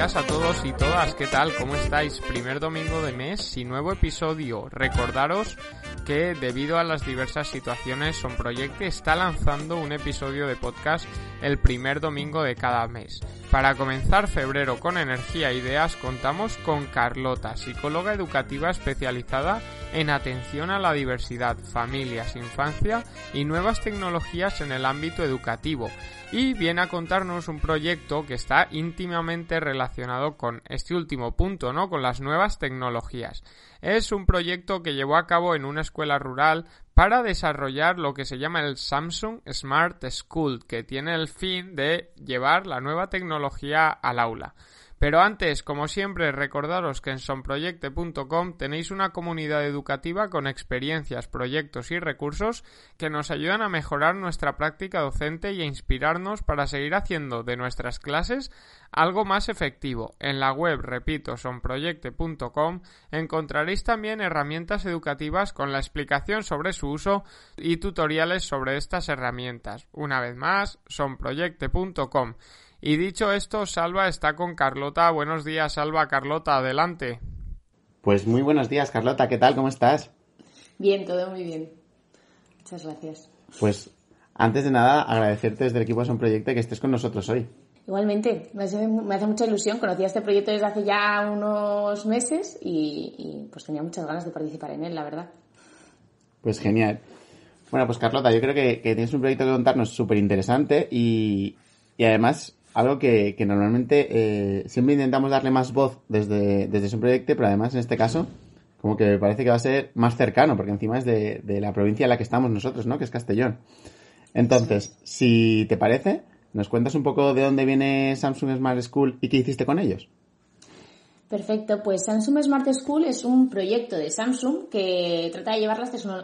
Días a todos y todas, ¿qué tal? ¿Cómo estáis? Primer domingo de mes y nuevo episodio. Recordaros que debido a las diversas situaciones Son Proyecto está lanzando un episodio de podcast el primer domingo de cada mes. Para comenzar febrero con energía e ideas contamos con Carlota, psicóloga educativa especializada en atención a la diversidad, familias, infancia y nuevas tecnologías en el ámbito educativo y viene a contarnos un proyecto que está íntimamente relacionado con este último punto, ¿no? Con las nuevas tecnologías. Es un proyecto que llevó a cabo en una escuela rural para desarrollar lo que se llama el Samsung Smart School, que tiene el fin de llevar la nueva tecnología al aula. Pero antes, como siempre, recordaros que en sonproyecte.com tenéis una comunidad educativa con experiencias, proyectos y recursos que nos ayudan a mejorar nuestra práctica docente y a inspirarnos para seguir haciendo de nuestras clases algo más efectivo. En la web, repito, sonproyecte.com encontraréis también herramientas educativas con la explicación sobre su uso y tutoriales sobre estas herramientas. Una vez más, sonproyecte.com. Y dicho esto, Salva está con Carlota. Buenos días, Salva. Carlota, adelante. Pues muy buenos días, Carlota. ¿Qué tal? ¿Cómo estás? Bien, todo muy bien. Muchas gracias. Pues antes de nada, agradecerte desde el equipo de Son Proyecto que estés con nosotros hoy. Igualmente, me hace, me hace mucha ilusión. Conocía este proyecto desde hace ya unos meses y, y pues tenía muchas ganas de participar en él, la verdad. Pues genial. Bueno, pues Carlota, yo creo que, que tienes un proyecto que contarnos súper interesante y, y además algo que, que normalmente eh, siempre intentamos darle más voz desde, desde su proyecto, pero además en este caso como que me parece que va a ser más cercano, porque encima es de, de la provincia en la que estamos nosotros, ¿no? Que es Castellón. Entonces, si te parece, ¿nos cuentas un poco de dónde viene Samsung Smart School y qué hiciste con ellos? Perfecto, pues Samsung Smart School es un proyecto de Samsung que trata de llevar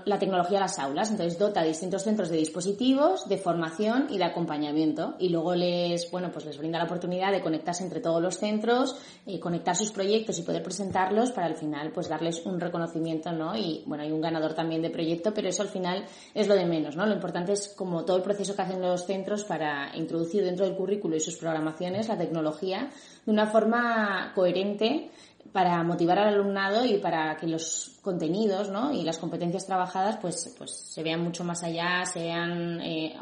la tecnología a las aulas. Entonces dota a distintos centros de dispositivos, de formación y de acompañamiento. Y luego les, bueno, pues les brinda la oportunidad de conectarse entre todos los centros, eh, conectar sus proyectos y poder presentarlos para al final pues darles un reconocimiento, ¿no? Y bueno, hay un ganador también de proyecto, pero eso al final es lo de menos, ¿no? Lo importante es como todo el proceso que hacen los centros para introducir dentro del currículo y sus programaciones la tecnología de una forma coherente para motivar al alumnado y para que los contenidos ¿no? y las competencias trabajadas pues, pues se vean mucho más allá, sean eh,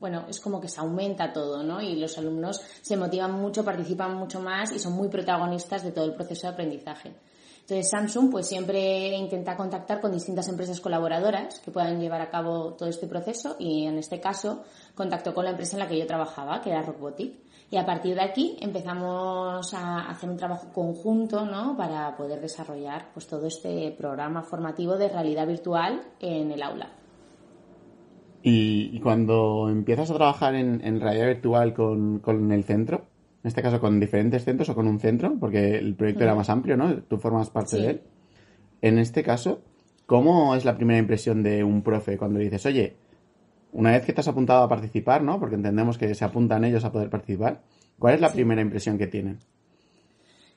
bueno, es como que se aumenta todo, ¿no? Y los alumnos se motivan mucho, participan mucho más y son muy protagonistas de todo el proceso de aprendizaje. Entonces Samsung pues siempre intenta contactar con distintas empresas colaboradoras que puedan llevar a cabo todo este proceso y en este caso contactó con la empresa en la que yo trabajaba, que era Robotic. Y a partir de aquí empezamos a hacer un trabajo conjunto ¿no? para poder desarrollar pues, todo este programa formativo de realidad virtual en el aula. Y, y cuando empiezas a trabajar en, en realidad virtual con, con, el centro, en este caso con diferentes centros o con un centro, porque el proyecto era más amplio, ¿no? Tú formas parte sí. de él. En este caso, ¿cómo es la primera impresión de un profe cuando dices, oye, una vez que te has apuntado a participar, ¿no? Porque entendemos que se apuntan ellos a poder participar. ¿Cuál es la sí. primera impresión que tienen?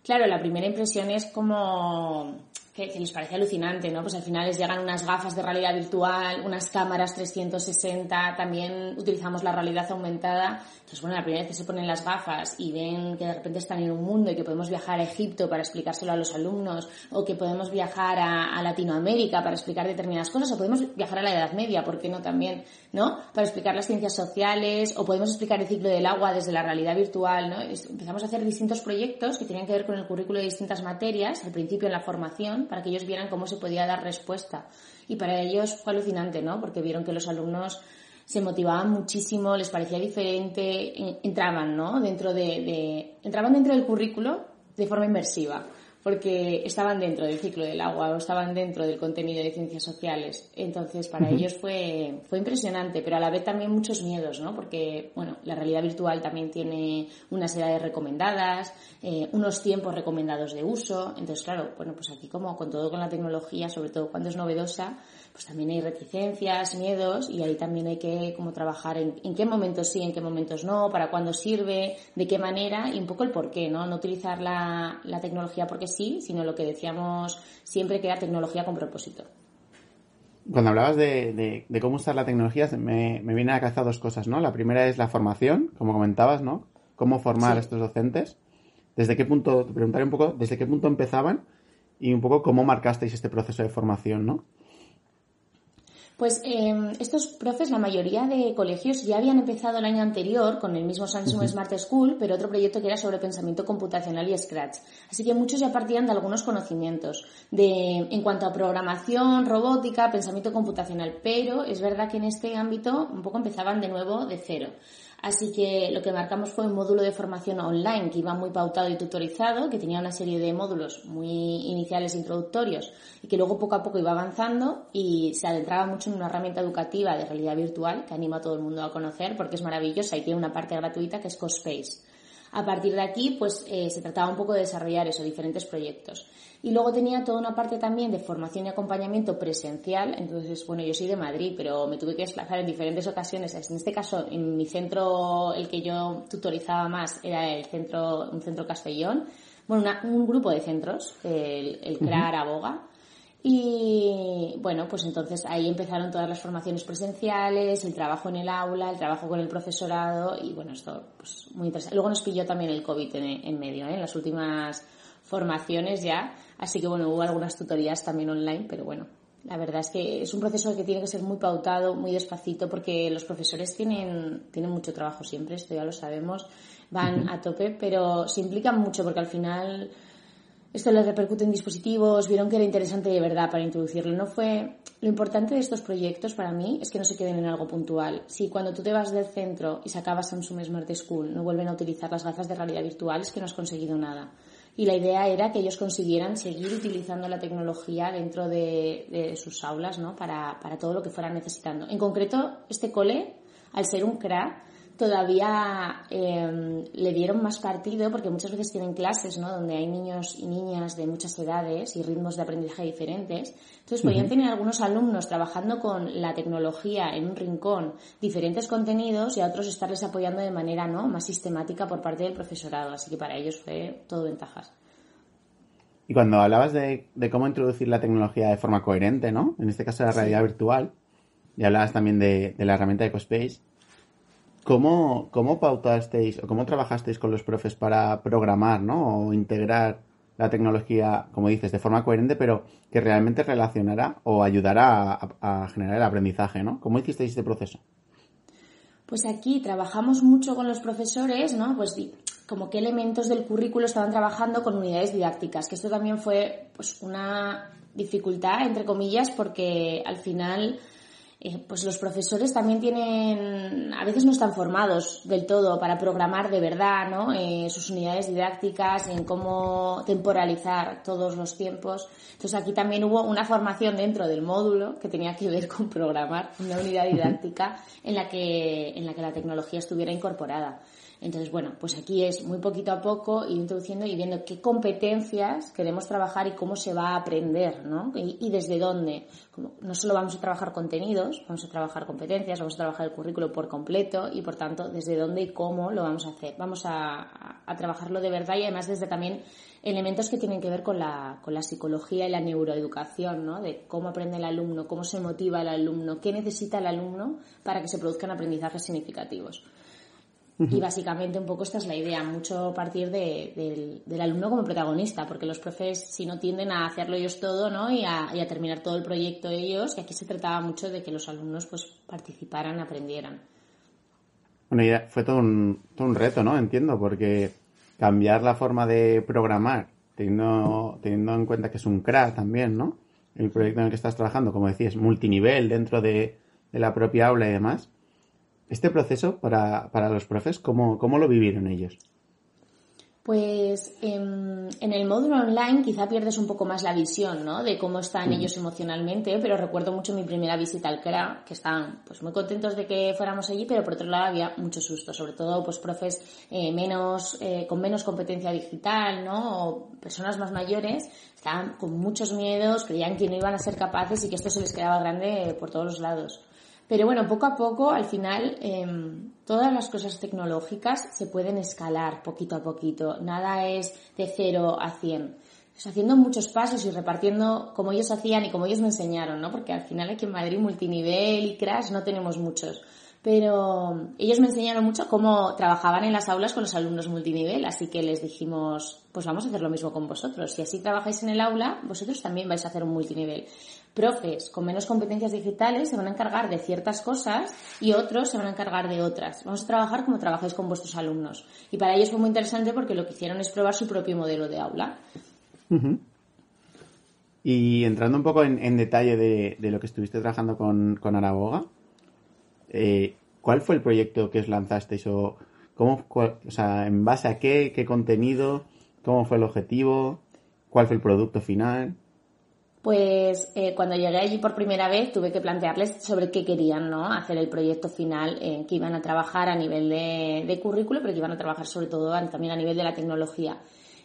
Claro, la primera impresión es como que, que, les parece alucinante, ¿no? Pues al final les llegan unas gafas de realidad virtual, unas cámaras 360, también utilizamos la realidad aumentada. Entonces, bueno, la primera vez que se ponen las gafas y ven que de repente están en un mundo y que podemos viajar a Egipto para explicárselo a los alumnos, o que podemos viajar a, a Latinoamérica para explicar determinadas cosas, o podemos viajar a la Edad Media, ¿por qué no también, ¿no? Para explicar las ciencias sociales, o podemos explicar el ciclo del agua desde la realidad virtual, ¿no? Empezamos a hacer distintos proyectos que tenían que ver con el currículo de distintas materias, al principio en la formación, para que ellos vieran cómo se podía dar respuesta. Y para ellos fue alucinante, ¿no? Porque vieron que los alumnos se motivaban muchísimo, les parecía diferente, entraban, ¿no? Dentro de, de entraban dentro del currículo de forma inmersiva porque estaban dentro del ciclo del agua o estaban dentro del contenido de ciencias sociales. Entonces, para ellos fue, fue impresionante, pero a la vez también muchos miedos, ¿no? Porque, bueno, la realidad virtual también tiene unas edades recomendadas, eh, unos tiempos recomendados de uso. Entonces, claro, bueno, pues aquí como con todo con la tecnología, sobre todo cuando es novedosa, pues también hay reticencias, miedos y ahí también hay que como trabajar en, en qué momentos sí, en qué momentos no, para cuándo sirve, de qué manera y un poco el por qué, ¿no? No utilizar la, la tecnología porque sí, sino lo que decíamos siempre que era tecnología con propósito. Cuando hablabas de, de, cómo usar la tecnología, me, me viene a cabeza dos cosas, ¿no? La primera es la formación, como comentabas, ¿no? Cómo formar a estos docentes. ¿Desde qué punto, te preguntaré un poco, desde qué punto empezaban y un poco cómo marcasteis este proceso de formación, ¿no? Pues eh, estos profes, la mayoría de colegios ya habían empezado el año anterior con el mismo Samsung Smart School, pero otro proyecto que era sobre pensamiento computacional y Scratch. Así que muchos ya partían de algunos conocimientos de, en cuanto a programación, robótica, pensamiento computacional, pero es verdad que en este ámbito un poco empezaban de nuevo de cero. Así que lo que marcamos fue un módulo de formación online que iba muy pautado y tutorizado, que tenía una serie de módulos muy iniciales e introductorios y que luego poco a poco iba avanzando y se adentraba mucho en una herramienta educativa de realidad virtual que anima a todo el mundo a conocer porque es maravillosa y tiene una parte gratuita que es CoSpace. A partir de aquí, pues eh, se trataba un poco de desarrollar eso, diferentes proyectos. Y luego tenía toda una parte también de formación y acompañamiento presencial. Entonces, bueno, yo soy de Madrid, pero me tuve que desplazar en diferentes ocasiones. En este caso, en mi centro, el que yo tutorizaba más era el centro, un centro Castellón. Bueno, un grupo de centros, el, el CRAR Aboga. Y bueno, pues entonces ahí empezaron todas las formaciones presenciales, el trabajo en el aula, el trabajo con el profesorado y bueno, esto pues muy interesante. Luego nos pilló también el COVID en, medio, ¿eh? en las últimas formaciones ya, así que bueno, hubo algunas tutorías también online, pero bueno, la verdad es que es un proceso que tiene que ser muy pautado, muy despacito, porque los profesores tienen, tienen mucho trabajo siempre, esto ya lo sabemos, van a tope, pero se implican mucho porque al final esto les repercute en dispositivos, vieron que era interesante de verdad para introducirlo. No fue lo importante de estos proyectos para mí es que no se queden en algo puntual. Si cuando tú te vas del centro y sacabas Samsung Smart School no vuelven a utilizar las gafas de realidad virtual es que no has conseguido nada. Y la idea era que ellos consiguieran seguir utilizando la tecnología dentro de, de sus aulas, ¿no? Para, para todo lo que fueran necesitando. En concreto, este cole, al ser un CRA, todavía eh, le dieron más partido porque muchas veces tienen clases ¿no? donde hay niños y niñas de muchas edades y ritmos de aprendizaje diferentes. Entonces podían tener algunos alumnos trabajando con la tecnología en un rincón, diferentes contenidos y a otros estarles apoyando de manera ¿no? más sistemática por parte del profesorado. Así que para ellos fue todo ventajas. Y cuando hablabas de, cómo introducir la tecnología de forma coherente, ¿no? En este caso la realidad virtual, y hablabas también de, de la herramienta de EcoSpace, ¿Cómo, ¿Cómo pautasteis o cómo trabajasteis con los profes para programar, ¿no? O integrar la tecnología, como dices, de forma coherente, pero que realmente relacionara o ayudara a, generar el aprendizaje, ¿no? ¿Cómo hicisteis este proceso? Pues aquí trabajamos mucho con los profesores, ¿no? Pues como qué elementos del currículo estaban trabajando con unidades didácticas, que esto también fue pues una dificultad, entre comillas, porque al final eh, pues los profesores también tienen, a veces no están formados del todo para programar de verdad, ¿no? Eh, sus unidades didácticas, en cómo temporalizar todos los tiempos. Entonces aquí también hubo una formación dentro del módulo que tenía que ver con programar una unidad didáctica en la que, en la que la tecnología estuviera incorporada. Entonces, bueno, pues aquí es muy poquito a poco ir introduciendo y viendo qué competencias queremos trabajar y cómo se va a aprender, ¿no? Y, desde dónde. no solo vamos a trabajar contenidos, vamos a trabajar competencias, vamos a trabajar el currículo por completo y, por tanto, desde dónde y cómo lo vamos a hacer. Vamos a, a trabajarlo de verdad y además desde también elementos que tienen que ver con la, con la psicología y la neuroeducación, ¿no? De cómo aprende el alumno, cómo se motiva el alumno, qué necesita el alumno para que se produzcan aprendizajes significativos. Y básicamente un poco esta es la idea, mucho partir de, del, alumno como protagonista, porque los profes si no tienden a hacerlo ellos todo, ¿no? Y a, terminar todo el proyecto ellos, y aquí se trataba mucho de que los alumnos pues participaran, aprendieran. Bueno, y fue todo un, todo un reto, ¿no? Entiendo, porque cambiar la forma de programar teniendo, teniendo en cuenta que es un CRA también, ¿no? El proyecto en el que estás trabajando, como decías, multinivel dentro de, de la propia aula y demás. Este proceso para, para los profes, ¿cómo, ¿cómo lo vivieron ellos? Pues en, el módulo online quizá pierdes un poco más la visión, ¿no? De cómo están ellos emocionalmente, pero recuerdo mucho mi primera visita al CRA, que estaban pues muy contentos de que fuéramos allí, pero por otro lado había mucho susto, sobre todo pues profes eh, menos, eh, con menos competencia digital, ¿no? O personas más mayores, estaban con muchos miedos, creían que no iban a ser capaces y que esto se les quedaba grande por todos los lados. Pero bueno, poco a poco, al final, em, todas las cosas tecnológicas se pueden escalar poquito a poquito. Nada es de cero a cien. Pues haciendo muchos pasos y repartiendo como ellos hacían y como ellos me enseñaron, ¿no? Porque al final aquí en Madrid multinivel y crash no tenemos muchos pero ellos me enseñaron mucho cómo trabajaban en las aulas con los alumnos multinivel, así que les dijimos, pues vamos a hacer lo mismo con vosotros. Si así trabajáis en el aula, vosotros también vais a hacer un multinivel. Profes con menos competencias digitales se van a encargar de ciertas cosas y otros se van a encargar de otras. Vamos a trabajar como trabajáis con vuestros alumnos. Y para ellos fue muy interesante porque lo que hicieron es probar su propio modelo de aula. Y entrando un poco en, detalle de, lo que estuviste trabajando con, con Araboga, eh, ¿cuál fue el proyecto que os lanzasteis? O, cómo, o sea, ¿en base a qué, qué contenido? ¿Cómo fue el objetivo? ¿Cuál fue el producto final? Pues eh, cuando llegué allí por primera vez tuve que plantearles sobre qué querían ¿no? hacer el proyecto final, eh, que iban a trabajar a nivel de, de currículo, pero que iban a trabajar sobre todo también a nivel de la tecnología.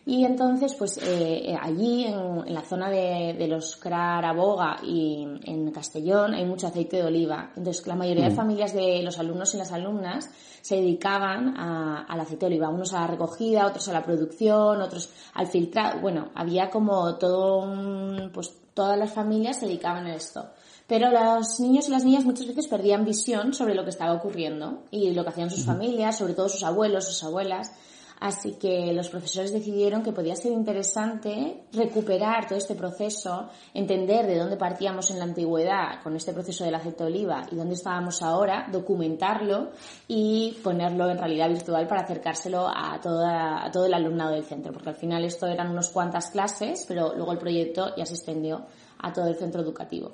Y entonces, pues eh, eh, allí, en, la zona de, de los Craraboga y en Castellón, hay mucho aceite de oliva. Entonces, la mayoría de mm. familias de los alumnos y las alumnas se dedicaban al aceite de oliva. Unos a la recogida, otros a la producción, otros al filtrado. Bueno, había como todo un, pues todas las familias se dedicaban a esto. Pero los niños y las niñas muchas veces perdían visión sobre lo que estaba ocurriendo y lo que hacían sus familias, sobre todo sus abuelos, sus abuelas. Así que los profesores decidieron que podía ser interesante recuperar todo este proceso, entender de dónde partíamos en la antigüedad con este proceso del aceite de oliva y dónde estábamos ahora, documentarlo y ponerlo en realidad virtual para acercárselo a, toda, todo el alumnado del centro, porque al final esto eran unas cuantas clases, pero luego el proyecto ya se extendió a todo el centro educativo.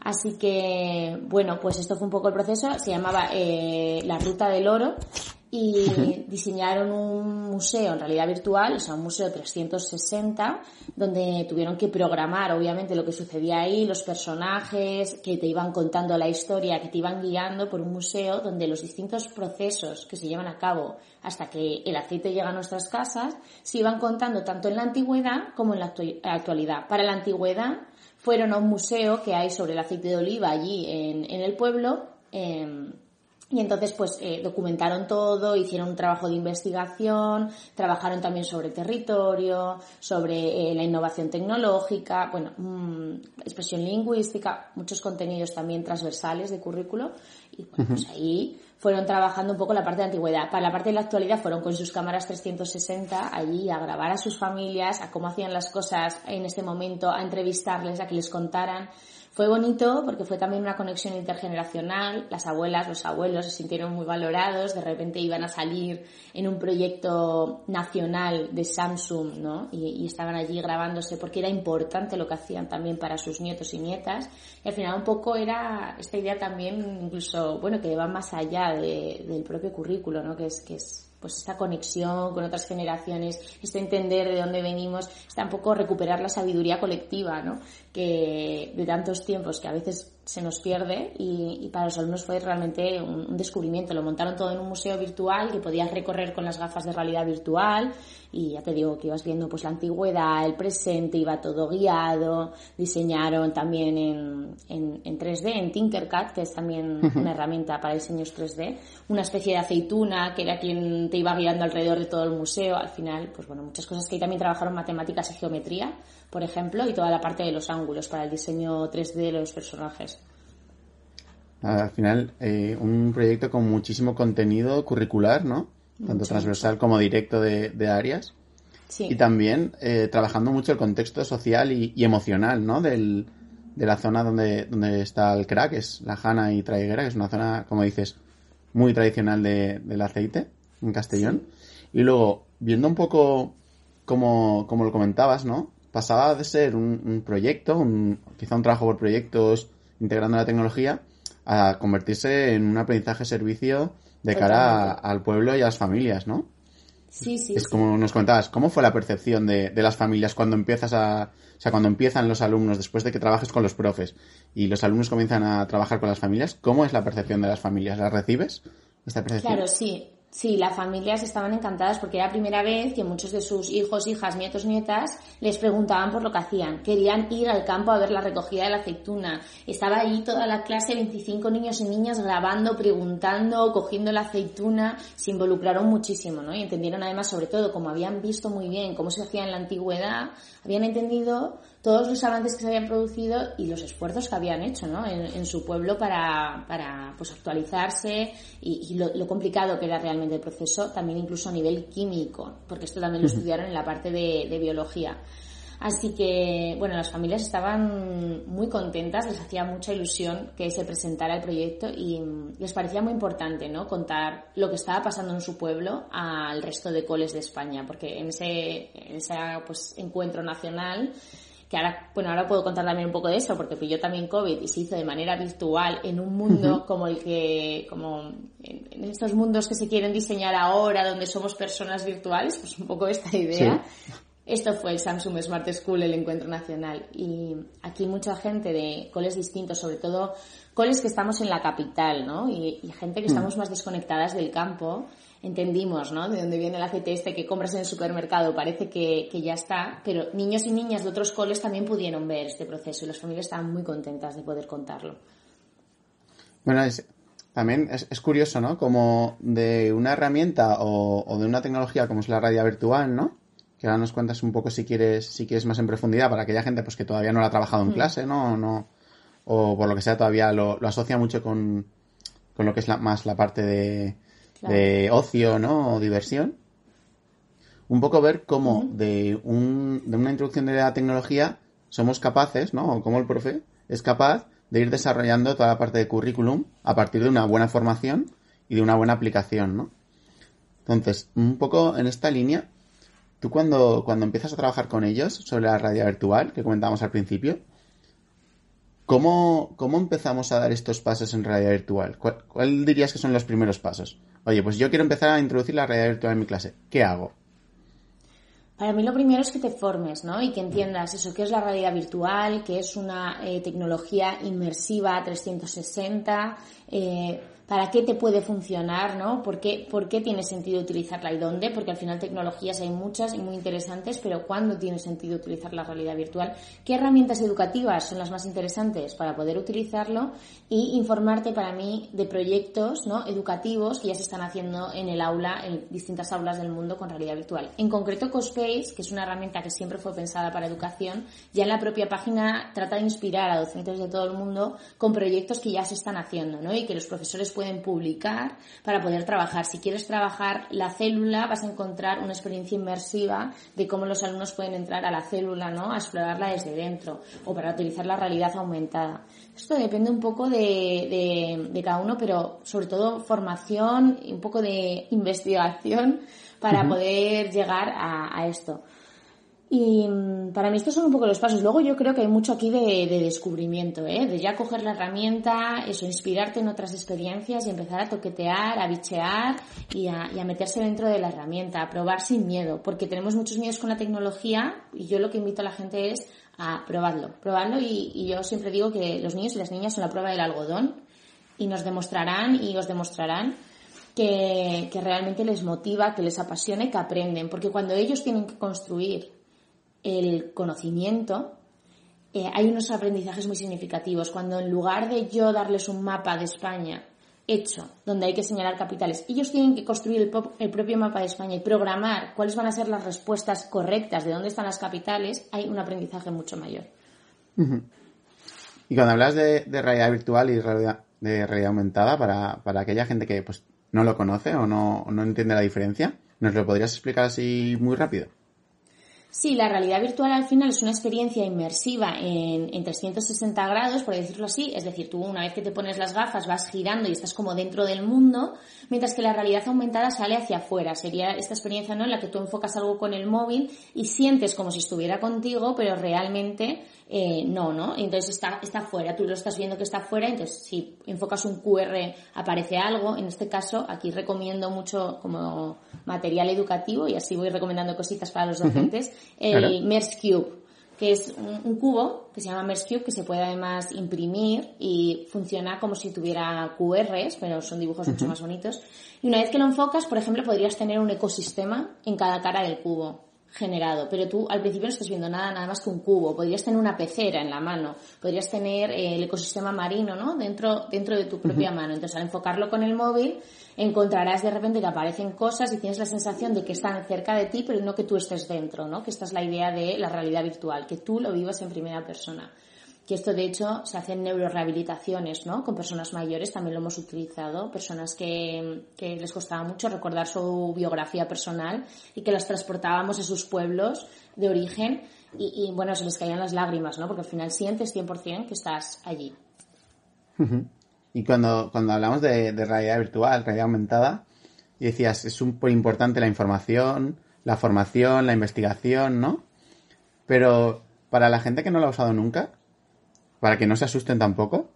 Así que, bueno, pues esto fue un poco el proceso. Se llamaba eh, La Ruta del Oro y diseñaron un museo en realidad virtual, o sea, un museo 360, donde tuvieron que programar, obviamente, lo que sucedía ahí, los personajes, que te iban contando la historia, que te iban guiando por un museo donde los distintos procesos que se llevan a cabo hasta que el aceite llega a nuestras casas, se iban contando tanto en la antigüedad como en la actualidad. Para la antigüedad, fueron a un museo que hay sobre el aceite de oliva allí en, en el pueblo, eh, y entonces, pues, eh, documentaron todo, hicieron un trabajo de investigación, trabajaron también sobre territorio, sobre eh, la innovación tecnológica, bueno, mm, expresión lingüística, muchos contenidos también transversales de currículo. Y bueno, pues ahí fueron trabajando un poco la parte de antigüedad. Para la parte de la actualidad fueron con sus cámaras 360 allí a grabar a sus familias, a cómo hacían las cosas en este momento, a entrevistarles, a que les contaran fue bonito porque fue también una conexión intergeneracional. Las abuelas, los abuelos se sintieron muy valorados. De repente iban a salir en un proyecto nacional de Samsung, ¿no? Y, estaban allí grabándose porque era importante lo que hacían también para sus nietos y nietas. Y al final un poco era esta idea también, incluso, bueno, que va más allá del propio currículo, ¿no? Que es, que es pues esta conexión con otras generaciones, este entender de dónde venimos, está un poco recuperar la sabiduría colectiva, ¿no? Que de tantos tiempos que a veces se nos pierde y, para los alumnos fue realmente un, descubrimiento. Lo montaron todo en un museo virtual que podías recorrer con las gafas de realidad virtual y ya te digo que ibas viendo pues la antigüedad, el presente, iba todo guiado, diseñaron también en, en, en 3D, en Tinkercad, que es también una herramienta para diseños 3D, una especie de aceituna que era quien te iba guiando alrededor de todo el museo. Al final, pues bueno, muchas cosas que ahí también trabajaron matemáticas y geometría por ejemplo, y toda la parte de los ángulos para el diseño 3D de los personajes. Al final, eh, un proyecto con muchísimo contenido curricular, ¿no? Tanto transversal como directo de, áreas. Sí. Y también eh, trabajando mucho el contexto social y, emocional, ¿no? Del, de la zona donde, donde está el crack, es la Jana y Traiguera, que es una zona, como dices, muy tradicional de, del aceite en Castellón. Y luego, viendo un poco como, como lo comentabas, ¿no? Pasaba de ser un, proyecto, un, quizá un trabajo por proyectos integrando la tecnología, a convertirse en un aprendizaje servicio de cara al pueblo y a las familias, ¿no? Sí, sí. Es como nos contabas, ¿cómo fue la percepción de, de, las familias cuando empiezas a, o sea, cuando empiezan los alumnos después de que trabajes con los profes y los alumnos comienzan a trabajar con las familias? ¿Cómo es la percepción de las familias? ¿La recibes? Esta percepción? Claro, sí. Sí, las familias estaban encantadas porque era la primera vez que muchos de sus hijos, hijas, nietos, nietas les preguntaban por lo que hacían. Querían ir al campo a ver la recogida de la aceituna. Estaba allí toda la clase, 25 niños y niñas grabando, preguntando, cogiendo la aceituna. Se involucraron muchísimo, ¿no? Y entendieron además, sobre todo, como habían visto muy bien cómo se hacía en la antigüedad, habían entendido todos los avances que se habían producido y los esfuerzos que habían hecho ¿no? en, su pueblo para, para pues, actualizarse y, lo, complicado que era realmente el proceso, también incluso a nivel químico, porque esto también lo estudiaron en la parte de, de biología. Así que, bueno, las familias estaban muy contentas, les hacía mucha ilusión que se presentara el proyecto y les parecía muy importante, ¿no? Contar lo que estaba pasando en su pueblo al resto de coles de España, porque en ese, en ese pues, encuentro nacional que ahora, bueno, ahora puedo contar también un poco de eso, porque pilló también COVID y se hizo de manera virtual en un mundo como el que, como en, estos mundos que se quieren diseñar ahora, donde somos personas virtuales, pues un poco esta idea. Esto fue el Samsung Smart School, el encuentro nacional. Y aquí mucha gente de coles distintos, sobre todo coles que estamos en la capital, ¿no? Y, gente que mm. estamos más desconectadas del campo, entendimos, ¿no? De dónde viene el aceite este que compras en el supermercado, parece que, ya está, pero niños y niñas de otros coles también pudieron ver este proceso y las familias estaban muy contentas de poder contarlo. Bueno, también es, curioso, ¿no? Como de una herramienta o, de una tecnología como es la radio virtual, ¿no? Que ahora nos cuentas un poco si quieres, si quieres más en profundidad para aquella gente pues que todavía no lo ha trabajado en mm. clase, ¿no? ¿no? O por lo que sea todavía lo, asocia mucho con, con lo que es la, más la parte de, de ocio, ¿no? O diversión. Un poco ver cómo de, un, de una introducción de la tecnología somos capaces, ¿no? O cómo el profe es capaz de ir desarrollando toda la parte de currículum a partir de una buena formación y de una buena aplicación, ¿no? Entonces, un poco en esta línea, tú cuando, cuando empiezas a trabajar con ellos sobre la radio virtual que comentábamos al principio, ¿cómo, cómo empezamos a dar estos pasos en realidad virtual? ¿Cuál dirías que son los primeros pasos? Oye, pues yo quiero empezar a introducir la realidad virtual en mi clase. ¿Qué hago? Para mí lo primero es que te formes, ¿no? Y que entiendas eso, qué es la realidad virtual, qué es una eh, tecnología inmersiva 360, eh, para qué te puede funcionar, ¿no? ¿Por qué, ¿Por qué tiene sentido utilizarla y dónde? Porque al final tecnologías hay muchas y muy interesantes, pero ¿cuándo tiene sentido utilizar la realidad virtual? ¿Qué herramientas educativas son las más interesantes para poder utilizarlo? Y informarte para mí de proyectos, ¿no? Educativos que ya se están haciendo en el aula, en distintas aulas del mundo con realidad virtual. En concreto, CoSpace, que es una herramienta que siempre fue pensada para educación, ya en la propia página trata de inspirar a docentes de todo el mundo con proyectos que ya se están haciendo, ¿no? Y que los profesores pueden publicar para poder trabajar. Si quieres trabajar la célula, vas a encontrar una experiencia inmersiva de cómo los alumnos pueden entrar a la célula, ¿no? A explorarla desde dentro o para utilizar la realidad aumentada. Esto depende un poco de, de, cada uno, pero sobre todo formación y un poco de investigación para poder llegar a, a esto. Y mm, para mí estos son un poco los pasos. Luego yo creo que hay mucho aquí de, descubrimiento, ¿eh? de ya coger la herramienta, eso, inspirarte en otras experiencias y empezar a toquetear, a bichear y a, meterse dentro de la herramienta, a probar sin miedo, porque tenemos muchos miedos con la tecnología y yo lo que invito a la gente es a probarlo, probarlo y, y yo siempre digo que los niños y las niñas son la prueba del algodón y nos demostrarán y os demostrarán que, que realmente les motiva, que les apasione, que aprenden, porque cuando ellos tienen que construir el conocimiento, eh, hay unos aprendizajes muy significativos. Cuando en lugar de yo darles un mapa de España hecho, donde hay que señalar capitales, ellos tienen que construir el, propio mapa de España y programar cuáles van a ser las respuestas correctas de dónde están las capitales, hay un aprendizaje mucho mayor. Y cuando hablas de, realidad virtual y de realidad aumentada, para, para aquella gente que pues, no lo conoce o no, no entiende la diferencia, ¿nos lo podrías explicar así muy rápido? Sí, la realidad virtual al final es una experiencia inmersiva en, en, 360 grados, por decirlo así. Es decir, tú una vez que te pones las gafas vas girando y estás como dentro del mundo, mientras que la realidad aumentada sale hacia afuera. Sería esta experiencia ¿no? en la que tú enfocas algo con el móvil y sientes como si estuviera contigo, pero realmente eh, no, ¿no? Entonces está, está fuera, tú lo estás viendo que está fuera, entonces si enfocas un QR aparece algo. En este caso, aquí recomiendo mucho como material educativo y así voy recomendando cositas para los docentes el MERS Cube, que es un, cubo que se llama MERS Cube, que se puede además imprimir y funciona como si tuviera QRs, pero son dibujos mucho más bonitos. Y una vez que lo enfocas, por ejemplo, podrías tener un ecosistema en cada cara del cubo generado, pero tú al principio no estás viendo nada, nada más que un cubo. Podrías tener una pecera en la mano, podrías tener eh, el ecosistema marino, ¿no? Dentro, dentro de tu propia mano. Entonces, al enfocarlo con el móvil, encontrarás de repente que aparecen cosas y tienes la sensación de que están cerca de ti, pero no que tú estés dentro, ¿no? Que esta es la idea de la realidad virtual, que tú lo vivas en primera persona que esto de hecho se hacen neurorehabilitaciones, ¿no? Con personas mayores también lo hemos utilizado, personas que, les costaba mucho recordar su biografía personal y que las transportábamos a sus pueblos de origen y, bueno, se les caían las lágrimas, ¿no? Porque al final sientes 100% que estás allí. Y cuando, cuando hablamos de, de realidad virtual, realidad aumentada, y decías, es súper importante la información, la formación, la investigación, ¿no? Pero para la gente que no lo ha usado nunca, para que no se asusten tampoco.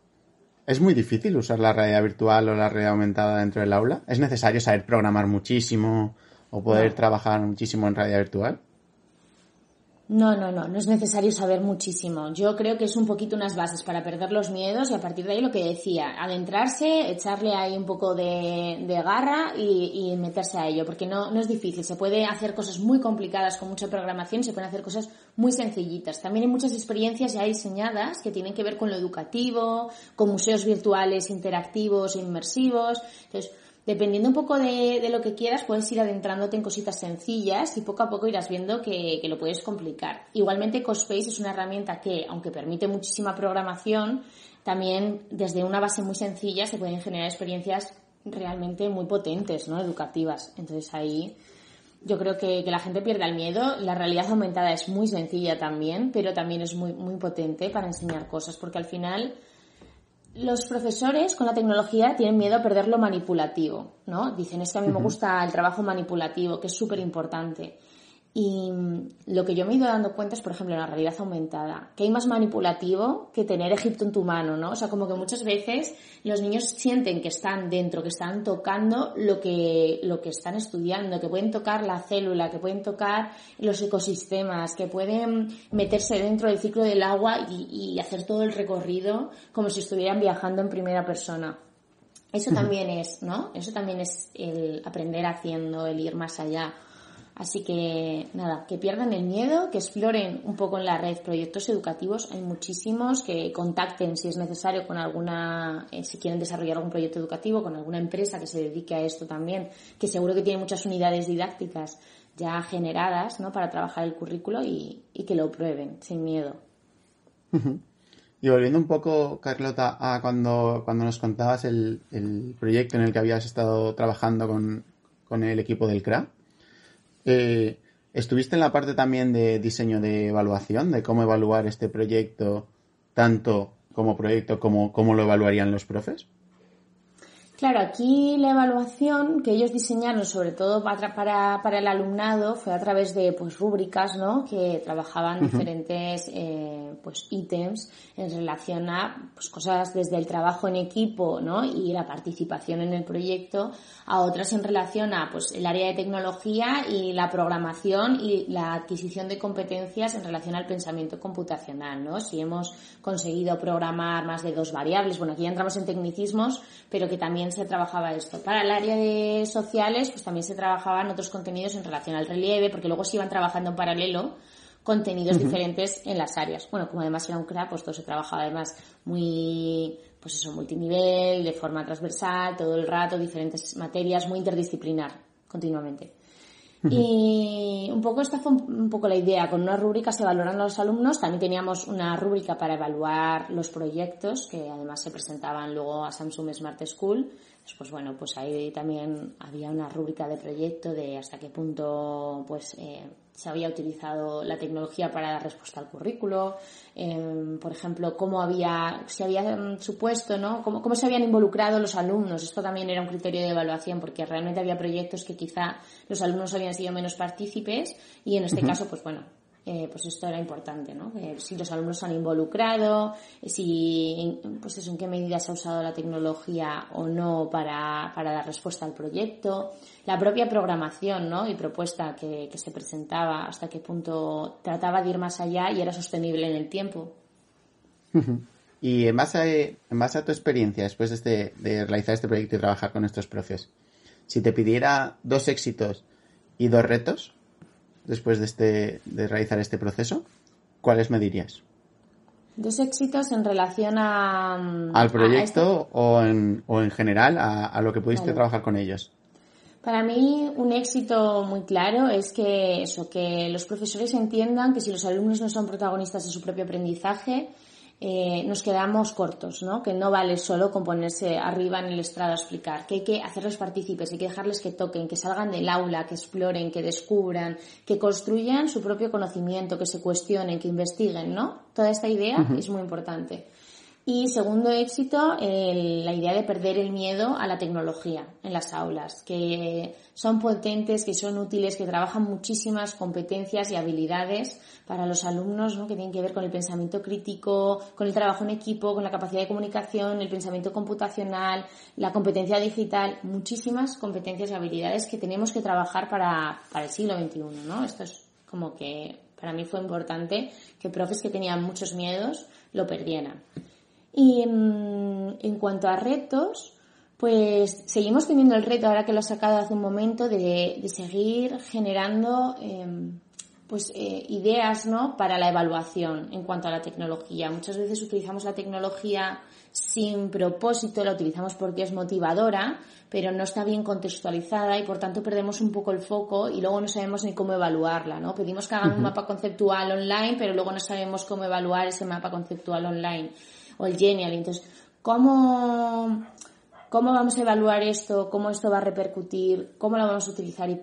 ¿Es muy difícil usar la realidad virtual o la realidad aumentada dentro del aula? ¿Es necesario saber programar muchísimo o poder trabajar muchísimo en realidad virtual? No, no, no, no es necesario saber muchísimo. Yo creo que es un poquito unas bases para perder los miedos y a partir de ahí lo que decía, adentrarse, echarle ahí un poco de, garra y, meterse a ello, porque no, no es difícil. Se puede hacer cosas muy complicadas con mucha programación, se pueden hacer cosas muy sencillitas. También hay muchas experiencias ya diseñadas que tienen que ver con lo educativo, con museos virtuales interactivos e inmersivos. Entonces, dependiendo un poco de, lo que quieras, puedes ir adentrándote en cositas sencillas y poco a poco irás viendo que, lo puedes complicar. Igualmente, CoSpace es una herramienta que, aunque permite muchísima programación, también desde una base muy sencilla se pueden generar experiencias realmente muy potentes, ¿no? Educativas. Entonces ahí yo creo que, que, la gente pierde el miedo. La realidad aumentada es muy sencilla también, pero también es muy, muy potente para enseñar cosas, porque al final los profesores con la tecnología tienen miedo a perder lo manipulativo, ¿no? Dicen, es que a mí me gusta el trabajo manipulativo, que es súper importante. Y lo que yo me he ido dando cuenta es, por ejemplo, en la realidad aumentada, que hay más manipulativo que tener Egipto en tu mano, ¿no? O sea, como que muchas veces los niños sienten que están dentro, que están tocando lo que, lo que están estudiando, que pueden tocar la célula, que pueden tocar los ecosistemas, que pueden meterse dentro del ciclo del agua y, hacer todo el recorrido como si estuvieran viajando en primera persona. Eso también es, ¿no? Eso también es el aprender haciendo, el ir más allá. Así que nada, que pierdan el miedo, que exploren un poco en la red proyectos educativos, hay muchísimos, que contacten si es necesario con alguna, eh, si quieren desarrollar algún proyecto educativo, con alguna empresa que se dedique a esto también, que seguro que tiene muchas unidades didácticas ya generadas, ¿no? Para trabajar el currículo y, que lo prueben sin miedo. Y volviendo un poco, Carlota, a cuando, cuando nos contabas el, proyecto en el que habías estado trabajando con, con el equipo del CRA, eh, ¿Estuviste en la parte también de diseño de evaluación, de cómo evaluar este proyecto, tanto como proyecto como cómo lo evaluarían los profes? Claro, aquí la evaluación que ellos diseñaron, sobre todo para, para, el alumnado, fue a través de pues rúbricas, ¿no? Que trabajaban diferentes eh, pues ítems en relación a pues, cosas desde el trabajo en equipo, ¿no? Y la participación en el proyecto, a otras en relación a pues el área de tecnología y la programación y la adquisición de competencias en relación al pensamiento computacional, ¿no? Si hemos conseguido programar más de dos variables, bueno, aquí ya entramos en tecnicismos, pero que también se trabajaba esto. Para el área de sociales, pues también se trabajaban otros contenidos en relación al relieve, porque luego se iban trabajando en paralelo contenidos diferentes en las áreas. Bueno, como además era un CRA, pues todo se trabajaba además muy, pues eso, multinivel, de forma transversal, todo el rato, diferentes materias, muy interdisciplinar, continuamente. Y un poco esta fue un poco la idea. Con una rúbrica se valoran los alumnos. También teníamos una rúbrica para evaluar los proyectos que además se presentaban luego a Samsung Smart School. Pues bueno, pues ahí también había una rúbrica de proyecto de hasta qué punto pues eh, se había utilizado la tecnología para dar respuesta al currículo, em, por ejemplo, cómo había, se había supuesto, ¿no? Cómo, cómo, se habían involucrado los alumnos. Esto también era un criterio de evaluación porque realmente había proyectos que quizá los alumnos habían sido menos partícipes y en este caso, pues bueno, eh, pues esto era importante, ¿no? si los alumnos se han involucrado, si, pues en qué medida se ha usado la tecnología o no para, dar respuesta al proyecto, la propia programación, ¿no? Y propuesta que, que se presentaba, hasta qué punto trataba de ir más allá y era sostenible en el tiempo. Y en base, a, en base a tu experiencia después de, este, de realizar este proyecto y trabajar con estos profes, si te pidiera dos éxitos y dos retos, después de, este, de realizar este proceso, ¿cuáles me dirías? Dos éxitos en relación a... Mm, Al proyecto este o, en, o en general a, lo que pudiste trabajar con ellos. Para mí un éxito muy claro es que eso, que los profesores entiendan que si los alumnos no son protagonistas de su propio aprendizaje, eh, nos quedamos cortos, ¿no? Que no vale solo con ponerse arriba en el estrado a explicar, que hay que hacerles partícipes, hay que dejarles que toquen, que salgan del aula, que exploren, que descubran, que construyan su propio conocimiento, que se cuestionen, que investiguen, ¿no? Toda esta idea es muy importante. Y segundo éxito, la idea de perder el miedo a la tecnología en las aulas, que son potentes, que son útiles, que trabajan muchísimas competencias y habilidades para los alumnos, ¿no? que tienen que ver con el pensamiento crítico, con el trabajo en equipo, con la capacidad de comunicación, el pensamiento computacional, la competencia digital, muchísimas competencias y habilidades que tenemos que trabajar para, para el siglo XXI. ¿no? Esto es como que para mí fue importante que profes que tenían muchos miedos lo perdieran. Y mm, en, cuanto a retos, pues seguimos teniendo el reto, ahora que lo he sacado hace un momento, de, seguir generando em, pues eh, ideas ¿no? para la evaluación en cuanto a la tecnología. Muchas veces utilizamos la tecnología sin propósito, la utilizamos porque es motivadora, pero no está bien contextualizada y por tanto perdemos un poco el foco y luego no sabemos ni cómo evaluarla, ¿no? Pedimos que hagan un mapa conceptual online, pero luego no sabemos cómo evaluar ese mapa conceptual online o el Genial. Entonces, ¿cómo, ¿cómo vamos a evaluar esto? ¿Cómo esto va a repercutir? ¿Cómo lo vamos a utilizar? Y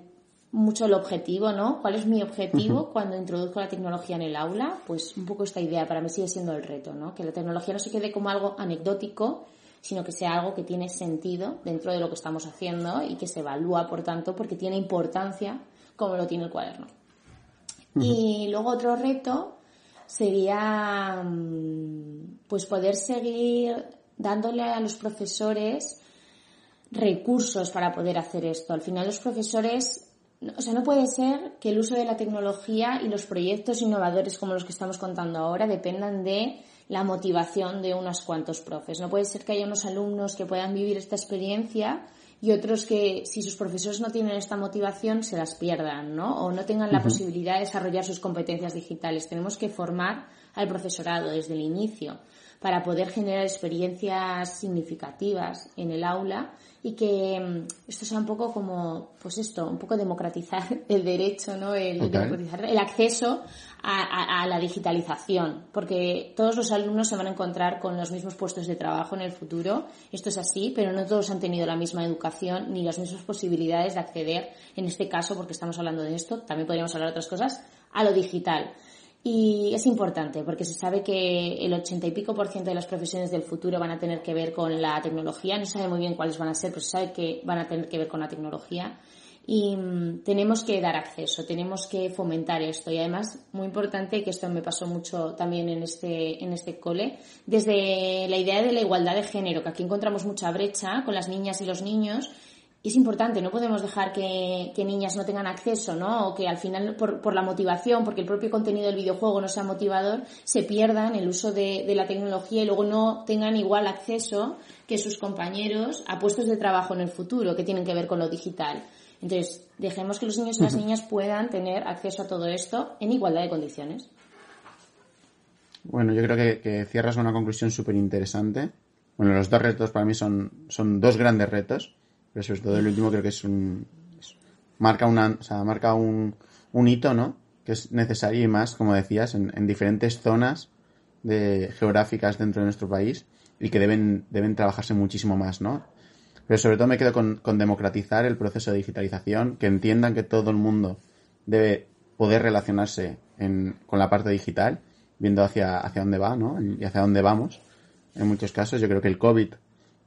mucho el objetivo, ¿no? ¿Cuál es mi objetivo cuando introduzco la tecnología en el aula? Pues un poco esta idea para mí sigue siendo el reto, ¿no? Que la tecnología no se quede como algo anecdótico, sino que sea algo que tiene sentido dentro de lo que estamos haciendo y que se evalúa, por tanto, porque tiene importancia como lo tiene el cuaderno. Y luego otro reto sería mm, pues poder seguir dándole a los profesores recursos para poder hacer esto. Al final los profesores, o sea, no puede ser que el uso de la tecnología y los proyectos innovadores como los que estamos contando ahora dependan de la motivación de unos cuantos profes. No puede ser que haya unos alumnos que puedan vivir esta experiencia y otros que si sus profesores no tienen esta motivación se las pierdan, ¿no? O no tengan la posibilidad de desarrollar sus competencias digitales. Tenemos que formar al profesorado desde el inicio para poder generar experiencias significativas en el aula y que mm, esto sea un poco como, pues esto, un poco democratizar el derecho, ¿no? El, democratizar el acceso a, la digitalización, porque todos los alumnos se van a encontrar con los mismos puestos de trabajo en el futuro. Esto es así, pero no todos han tenido la misma educación ni las mismas posibilidades de acceder, en este caso, porque estamos hablando de esto, también podríamos hablar de otras cosas, a lo digital. Y es importante porque se sabe que el ochenta y pico por ciento de las profesiones del futuro van a tener que ver con la tecnología. No sabe muy bien cuáles van a ser, pero se sabe que van a tener que ver con la tecnología. Y mm, tenemos que dar acceso, tenemos que fomentar esto. Y además, muy importante, que esto me pasó mucho también en este, en este cole, desde la idea de la igualdad de género, que aquí encontramos mucha brecha con las niñas y los niños, es importante, no podemos dejar que, niñas no tengan acceso, ¿no? O que al final, por, la motivación, porque el propio contenido del videojuego no sea motivador, se pierdan el uso de, la tecnología y luego no tengan igual acceso que sus compañeros a puestos de trabajo en el futuro que tienen que ver con lo digital. Entonces, dejemos que los niños y las niñas puedan tener acceso a todo esto en igualdad de condiciones. Bueno, yo creo que, que cierras una conclusión súper interesante. Bueno, los dos retos para mí son, son dos grandes retos pero sobre todo el último creo que es un marca una o sea, marca un, un hito no que es necesario y más como decías en, diferentes zonas geográficas dentro de nuestro país y que deben deben trabajarse muchísimo más no pero sobre todo me quedo con, con democratizar el proceso de digitalización que entiendan que todo el mundo debe poder relacionarse con la parte digital, viendo hacia, hacia dónde va, ¿no? Y hacia dónde vamos. En muchos casos, yo creo que el COVID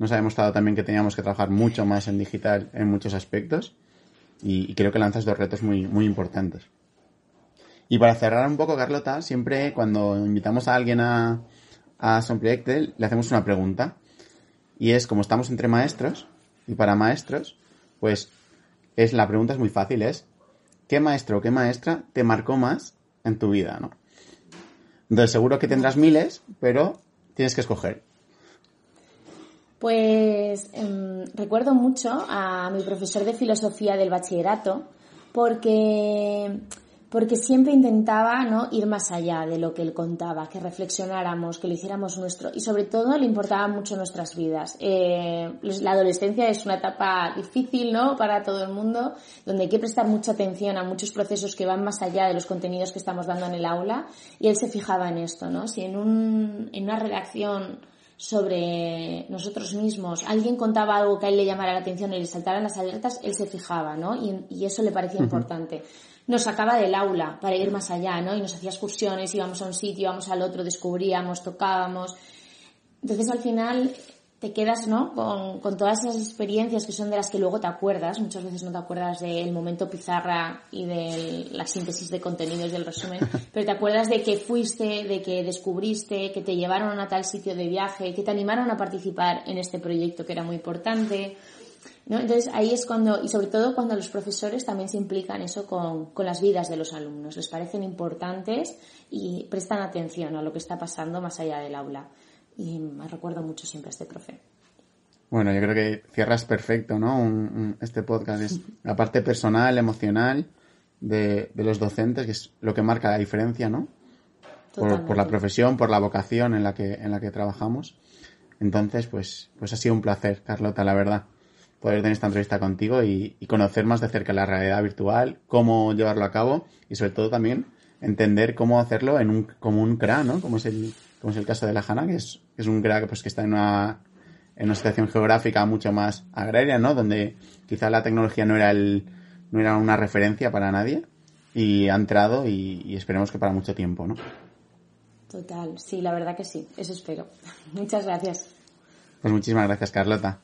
nos ha demostrado también que teníamos que trabajar mucho más en digital en muchos aspectos y, creo que lanzas dos retos muy, muy importantes. Y para cerrar un poco, Carlota, siempre cuando invitamos a alguien a, a Son le hacemos una pregunta. Y es, como estamos entre maestros, y para maestros, pues es la pregunta es muy fácil, es ¿qué maestro o qué maestra te marcó más en tu vida, no? Entonces seguro que tendrás miles, pero tienes que escoger. Pues em, recuerdo mucho a mi profesor de filosofía del bachillerato porque porque siempre intentaba ¿no? ir más allá de lo que él contaba, que reflexionáramos, que lo hiciéramos nuestro y sobre todo le importaba mucho nuestras vidas. Eh, la adolescencia es una etapa difícil ¿no? para todo el mundo, donde hay que prestar mucha atención a muchos procesos que van más allá de los contenidos que estamos dando en el aula y él se fijaba en esto, ¿no? Si en, un, en una redacción sobre nosotros mismos, alguien contaba algo que a él le llamara la atención y le saltaran las alertas, él se fijaba, ¿no? Y, eso le parecía importante nos sacaba del aula para ir más allá, ¿no? Y nos hacía excursiones, íbamos a un sitio, íbamos al otro, descubríamos, tocábamos. Entonces al final te quedas, ¿no? Con, con, todas esas experiencias que son de las que luego te acuerdas. Muchas veces no te acuerdas del momento pizarra y de la síntesis de contenidos del resumen, pero te acuerdas de que fuiste, de que descubriste, que te llevaron a tal sitio de viaje, que te animaron a participar en este proyecto que era muy importante. Entonces ahí es cuando, y sobre todo cuando los profesores también se implican eso con, con las vidas de los alumnos, les parecen importantes y prestan atención a lo que está pasando más allá del aula. Y me recuerdo mucho siempre a este profe. Bueno, yo creo que cierras perfecto, ¿no? este podcast es la parte personal, emocional de, de, los docentes, que es lo que marca la diferencia, ¿no? Por, por, la profesión, por la vocación en la que, en la que trabajamos. Entonces, pues, pues ha sido un placer, Carlota, la verdad poder tener esta entrevista contigo y, conocer más de cerca la realidad virtual, cómo llevarlo a cabo y sobre todo también entender cómo hacerlo en un, como un CRA, ¿no? Como es el, como es el caso de la HANA, que es, es un CRA pues, que está en una, en una situación geográfica mucho más agraria, ¿no? Donde quizá la tecnología no era el, no era una referencia para nadie y ha entrado y, y esperemos que para mucho tiempo, ¿no? Total, sí, la verdad que sí, eso espero. Muchas gracias. Pues muchísimas gracias, Carlota.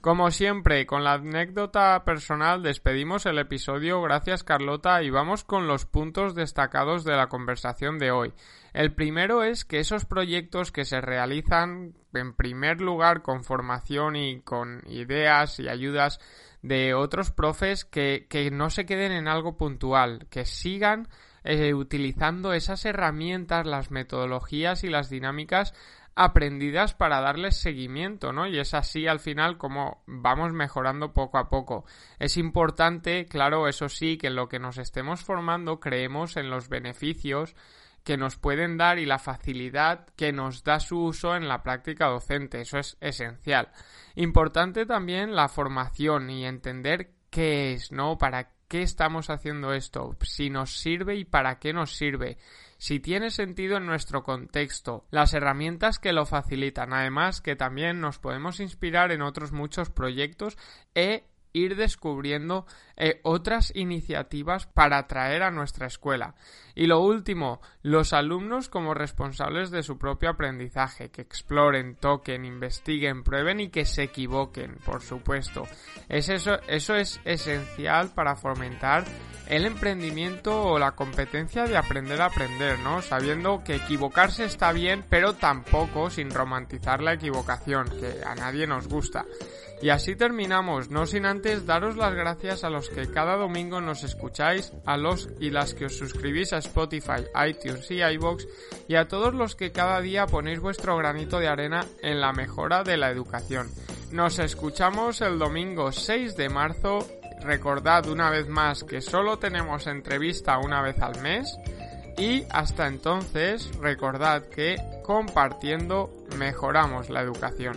Como siempre, con la anécdota personal despedimos el episodio. Gracias Carlota y vamos con los puntos destacados de la conversación de hoy. El primero es que esos proyectos que se realizan en primer lugar con formación y con ideas y ayudas de otros profes que, que no se queden en algo puntual, que sigan eh, utilizando esas herramientas, las metodologías y las dinámicas aprendidas para darles seguimiento, ¿no? Y es así al final como vamos mejorando poco a poco. Es importante, claro, eso sí, que en lo que nos estemos formando creemos en los beneficios que nos pueden dar y la facilidad que nos da su uso en la práctica docente. Eso es esencial. Importante también la formación y entender qué es, ¿no? Para qué estamos haciendo esto, si nos sirve y para qué nos sirve si tiene sentido en nuestro contexto, las herramientas que lo facilitan, además que también nos podemos inspirar en otros muchos proyectos e ir descubriendo eh, otras iniciativas para atraer a nuestra escuela. Y lo último, los alumnos como responsables de su propio aprendizaje, que exploren, toquen, investiguen, prueben y que se equivoquen, por supuesto. Es eso, eso es esencial para fomentar el emprendimiento o la competencia de aprender a aprender, ¿no? Sabiendo que equivocarse está bien, pero tampoco sin romantizar la equivocación, que a nadie nos gusta. Y así terminamos, no sin antes daros las gracias a los que cada domingo nos escucháis, a los y las que os suscribís a Spotify, iTunes y iBox, y a todos los que cada día ponéis vuestro granito de arena en la mejora de la educación. Nos escuchamos el domingo 6 de marzo recordad una vez más que solo tenemos entrevista una vez al mes y hasta entonces recordad que compartiendo mejoramos la educación.